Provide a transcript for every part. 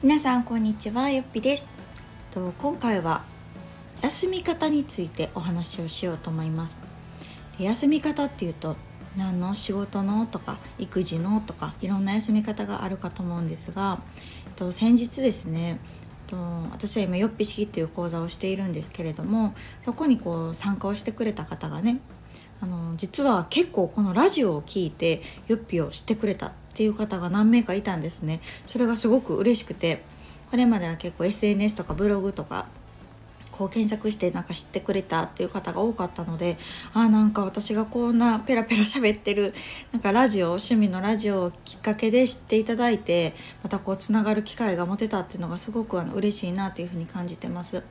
皆さんこんにちは。ゆっぴです。と今回は休み方についてお話をしようと思います。休み方っていうと何の仕事のとか育児のとかいろんな休み方があるかと思うんですがと先日ですねと私は今よっぴ式っていう講座をしているんですけれどもそこにこう参加をしてくれた方がねあの実は結構このラジオを聞いてよっぴをしてくれたっていう方が何名かいたんですねそれがすごく嬉しくてこれまでは結構 SNS とかブログとかこう検索してなんか知ってくれたっていう方が多かったのであなんか私がこんなペラペラ喋ってるなんかラジオ趣味のラジオをきっかけで知っていただいてまたこうつながる機会が持てたっていうのがすごくあの嬉しいなというふうに感じてます。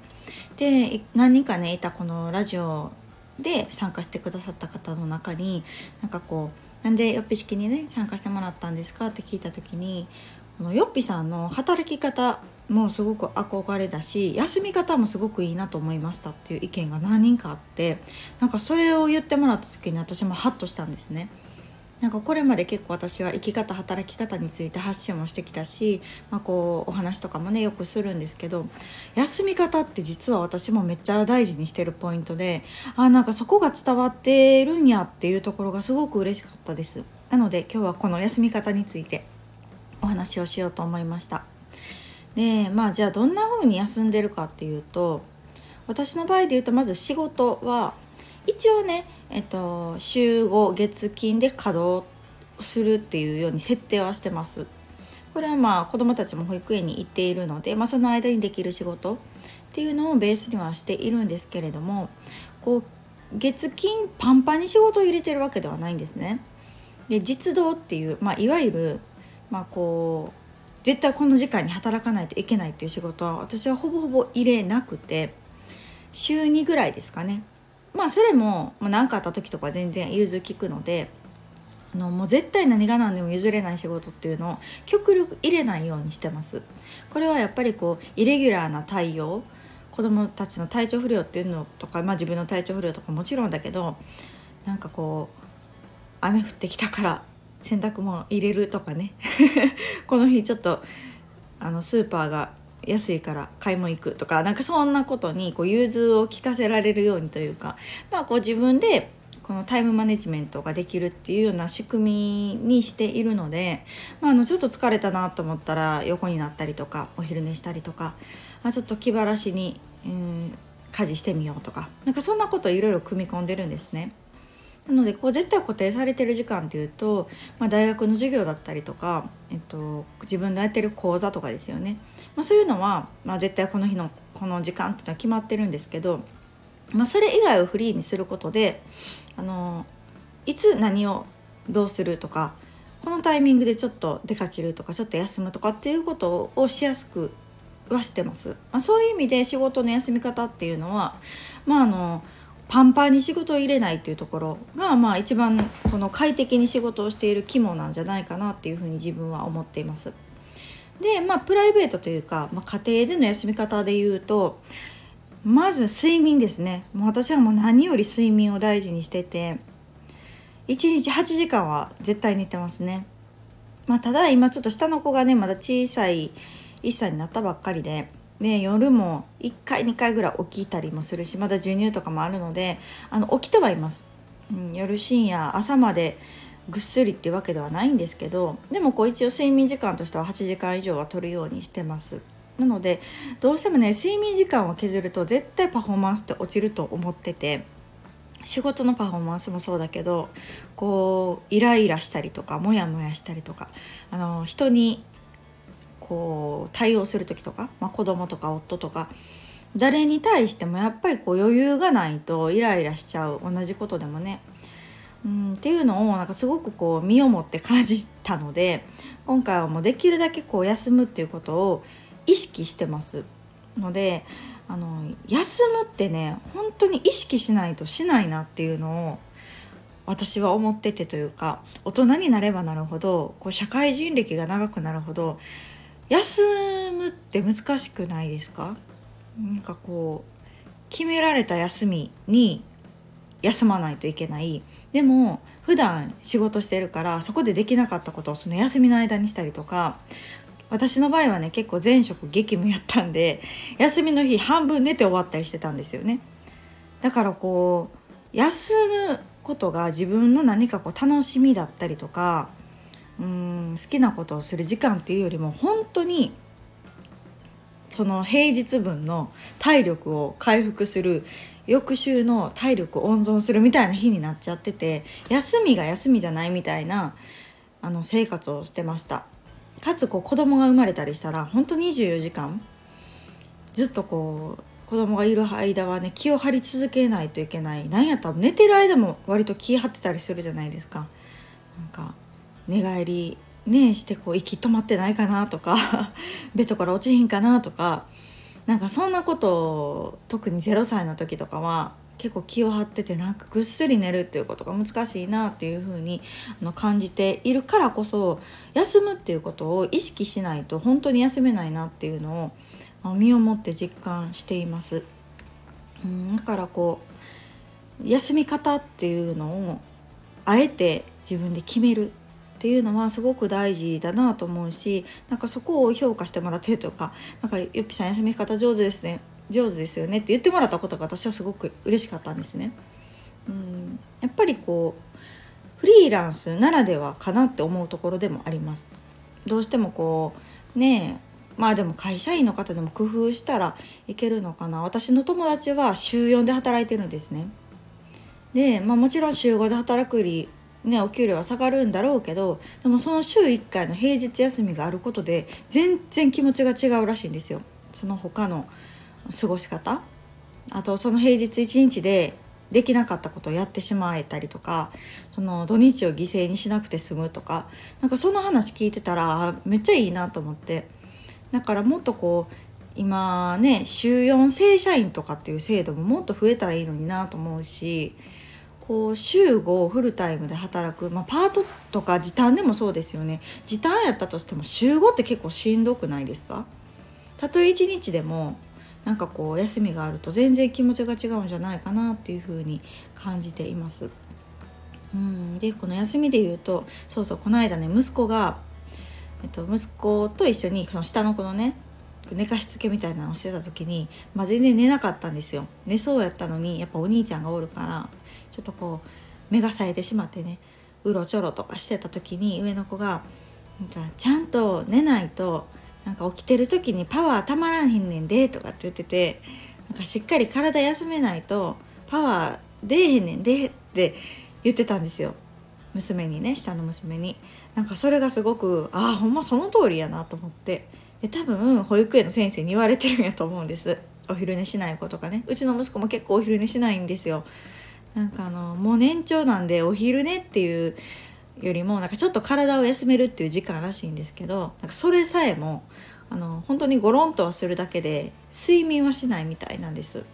で何人かねいたこのラジオで参加してくださった方の中になんかこうなんでよっぴ式にね参加してもらったんですかって聞いた時にこのよっぴさんの働き方もすごく憧れだし休み方もすごくいいなと思いましたっていう意見が何人かあってなんかそれを言ってもらった時に私もハッとしたんですね。なんかこれまで結構私は生き方働き方について発信もしてきたし、まあ、こうお話とかもねよくするんですけど休み方って実は私もめっちゃ大事にしてるポイントであなんかそこが伝わってるんやっていうところがすごく嬉しかったです。なので今日はこの休み方についてお話をしようと思いました。でまあじゃあどんな風に休んでるかっていうと私の場合で言うとまず仕事は一応ねえっと、週5月金で稼働するっていうように設定はしてます。これはまあ子どもたちも保育園に行っているので、まあ、その間にできる仕事っていうのをベースにはしているんですけれどもこう月金パンパンに仕事を入れてるわけではないんですね。で実動っていう、まあ、いわゆる、まあ、こう絶対この時間に働かないといけないっていう仕事は私はほぼほぼ入れなくて週2ぐらいですかねまあそれも何かあった時とか全然融通きくのであのもう絶対何が何でも譲れない仕事っていうのを極力入れないようにしてます。これはやっぱりこうイレギュラーな対応子どもたちの体調不良っていうのとか、まあ、自分の体調不良とかもちろんだけどなんかこう雨降ってきたから洗濯物入れるとかね。この日ちょっとあのスーパーが安いから買い物行くとかなんかそんなことにこう融通を聞かせられるようにというか、まあ、こう自分でこのタイムマネジメントができるっていうような仕組みにしているので、まあ、あのちょっと疲れたなと思ったら横になったりとかお昼寝したりとかあちょっと気晴らしに、うん、家事してみようとかなんかそんなこといろいろ組み込んでるんですね。なのでこう絶対固定されてる時間っていうと、まあ、大学の授業だったりとか、えっと、自分のやってる講座とかですよね、まあ、そういうのは、まあ、絶対この日のこの時間っていうのは決まってるんですけど、まあ、それ以外をフリーにすることであのいつ何をどうするとかこのタイミングでちょっと出かけるとかちょっと休むとかっていうことをしやすくはしてます。まあ、そういう意味で仕事の休み方っていうのはまああのパンパンに仕事を入れないっていうところが、まあ、一番この快適に仕事をしている肝なんじゃないかなっていうふうに自分は思っています。でまあプライベートというか、まあ、家庭での休み方で言うとまず睡眠ですねもう私はもう何より睡眠を大事にしてて1日8時間は絶対寝てますね。まあ、ただ今ちょっと下の子がねまだ小さい1歳になったばっかりでね、夜も1回2回ぐらい起きたりもするしまだ授乳とかもあるのであの起きてはいます、うん、夜深夜朝までぐっすりっていうわけではないんですけどでもこう一応睡眠時間としては8時間以上は取るようにしてますなのでどうしてもね睡眠時間を削ると絶対パフォーマンスって落ちると思ってて仕事のパフォーマンスもそうだけどこうイライラしたりとかモヤモヤしたりとかあの人にこう対応する時とか、まあ、子供とか夫とか誰に対してもやっぱりこう余裕がないとイライラしちゃう同じことでもね。うん、っていうのをなんかすごくこう身をもって感じたので今回はもうできるだけこう休むっていうことを意識してますのであの休むってね本当に意識しないとしないなっていうのを私は思っててというか大人になればなるほどこう社会人歴が長くなるほど休むって難しくないですか？なんかこう決められた休みに休まないといけない。でも普段仕事してるからそこでできなかったことをその休みの間にしたりとか私の場合はね結構前職激務やったんで休みの日半分寝て終わったりしてたんですよね。だからこう休むことが自分の何かこう楽しみだったりとかうん好きなことをする時間っていうよりも本当にその平日分の体力を回復する翌週の体力を温存するみたいな日になっちゃってて休みが休みじゃないみたいなあの生活をしてました。かつこう子供が生まれたりしたら本当24時間ずっとこう子供がいる間はね気を張り続けないといけない。なんやったら寝てる間も割と気張ってたりするじゃないですか。なんか寝返りねしてこう息止まってないかなとか ベッドから落ちひんかなとかなんかそんなことを特に0歳の時とかは結構気を張っててなんかぐっすり寝るっていうことが難しいなっていう風にあの感じているからこそ休むっていうことを意識しないと本当に休めないなっていうのを身をもって実感しています。うんだからこう休み方っていうのをあえて自分で決めるっていうのはすごく大事だなと思うしなんかそこを評価してもらってるとか「なんかゆっぴさん休み方上手ですね上手ですよね」って言ってもらったことが私はすごく嬉しかったんですね。うんやっぱりこうフリーランスならではかなって思うところでもあります。どうしてもこうねまあでも会社員の方でも工夫したらいけるのかな私の友達は週4で働いてるんですね。で、まあ、もちろん週5で働くよりね、お給料は下がるんだろうけどでもその週1回の平日休みがあることで全然気持ちが違うらしいんですよ。その他の過ごし方。あとその平日1日でできなかったことをやってしまえたりとかその土日を犠牲にしなくて済むとかなんかその話聞いてたらめっちゃいいなと思って。だからもっとこう今ね週4正社員とかっていう制度ももっと増えたらいいのになと思うしこう週5フルタイムで働く、まあ、パートとか時短でもそうですよね。時短やったとしても週5って結構しんどくないですか？たとえ1日でもなんかこう休みがあると全然気持ちが違うんじゃないかなっていうふうに感じています。うん、でこの休みで言うとそうそうこの間ね息子が、えっと、息子と一緒にその下の子のね寝かしつけみたいなのをしてた時に、まあ、全然寝なかったんですよ。寝そうやったのにやっぱお兄ちゃんがおるから。ちょっとこう目が冴えてしまってねうろちょろとかしてた時に上の子がなんかちゃんと寝ないとなんか起きてる時にパワーたまらんへんねんでとかって言っててなんかしっかり体休めないとパワー出えへんねんでって言ってたんですよ。娘にね下の娘に。なんかそれがすごくああほんまその通りやなと思って。で多分保育園の先生に言われてるんやと思うんです。お昼寝しない子とかね。うちの息子も結構お昼寝しないんですよ。なんかあのもう年長なんでお昼寝っていうよりもなんかちょっと体を休めるっていう時間らしいんですけどなんかそれさえもあの本当にゴロンとはするだけで睡眠はしないみたいなんです。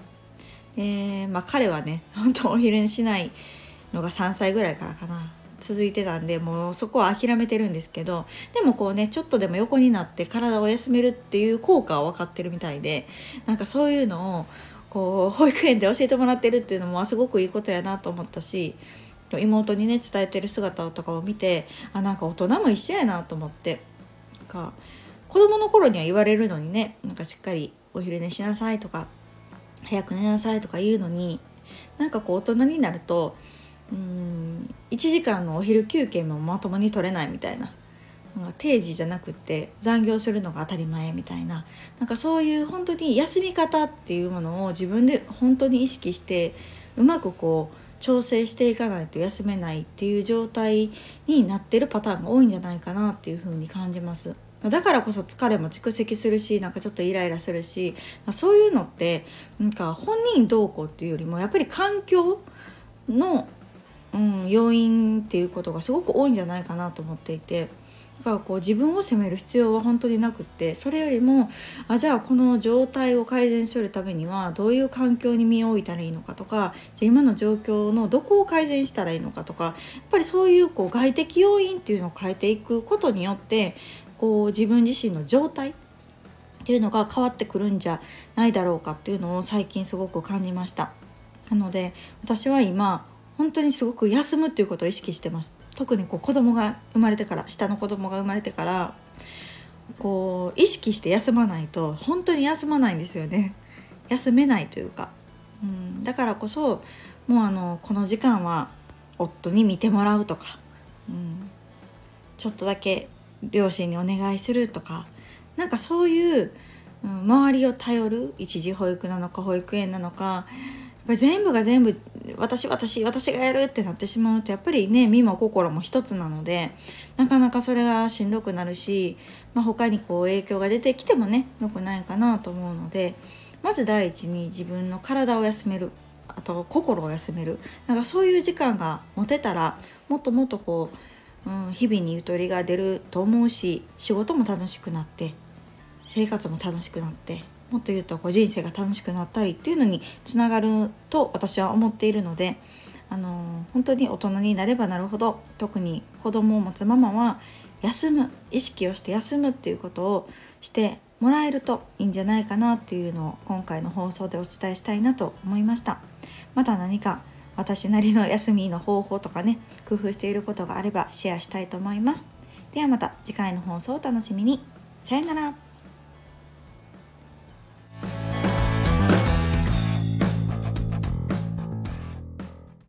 でまあ彼はね 本当お昼寝しないのが3歳ぐらいからかな続いてたんでもうそこは諦めてるんですけどでもこうねちょっとでも横になって体を休めるっていう効果は分かってるみたいでなんかそういうのをこう保育園で教えてもらってるっていうのもすごくいいことやなと思ったし妹にね伝えてる姿とかを見てあなんか大人も一緒やなと思ってなんか子供の頃には言われるのにねなんかしっかりお昼寝しなさいとか早く寝なさいとか言うのになんかこう大人になるとうん1時間のお昼休憩もまともに取れないみたいな。定時じゃなくて残業するのが当たり前みたいななんかそういう本当に休み方っていうものを自分で本当に意識してうまくこう調整していかないと休めないっていう状態になってるパターンが多いんじゃないかなっていうふうに感じます。だからこそ疲れも蓄積するしなんかちょっとイライラするしそういうのってなんか本人どうこうっていうよりもやっぱり環境の、うん、要因っていうことがすごく多いんじゃないかなと思っていて。だからこう自分を責める必要は本当になくってそれよりもあじゃあこの状態を改善するためにはどういう環境に身を置いたらいいのかとかじゃ今の状況のどこを改善したらいいのかとかやっぱりそういうこう外的要因っていうのを変えていくことによってこう自分自身の状態っていうのが変わってくるんじゃないだろうかっていうのを最近すごく感じました。なので私は今本当にすごく休むっていうことを意識してます。特にこう子供が生まれてから下の子供が生まれてからこう意識して休まないと本当に休まないんですよね。休めないというか、うん、だからこそもうあのこの時間は夫に見てもらうとか、うん、ちょっとだけ両親にお願いするとか。なんかそういう、うん、周りを頼る。一時保育なのか保育園なのかぱり全部が全部私私私がやるってなってしまうとやっぱりね身も心も一つなのでなかなかそれがしんどくなるし、まあ、他にこう影響が出てきてもね良くないかなと思うのでまず第一に自分の体を休める。あと心を休める。なんかそういう時間が持てたらもっともっとこううん、日々にゆとりが出ると思うし仕事も楽しくなって生活も楽しくなってもっと言うとこう人生が楽しくなったりっていうのにつながると私は思っているので、あの本当に大人になればなるほど特に子供を持つママは休む意識をして休むっていうことをしてもらえるといいんじゃないかなっていうのを今回の放送でお伝えしたいなと思いました。また何か私なりの休みの方法とかね工夫していることがあればシェアしたいと思います。ではまた次回の放送をお楽しみに。さよなら。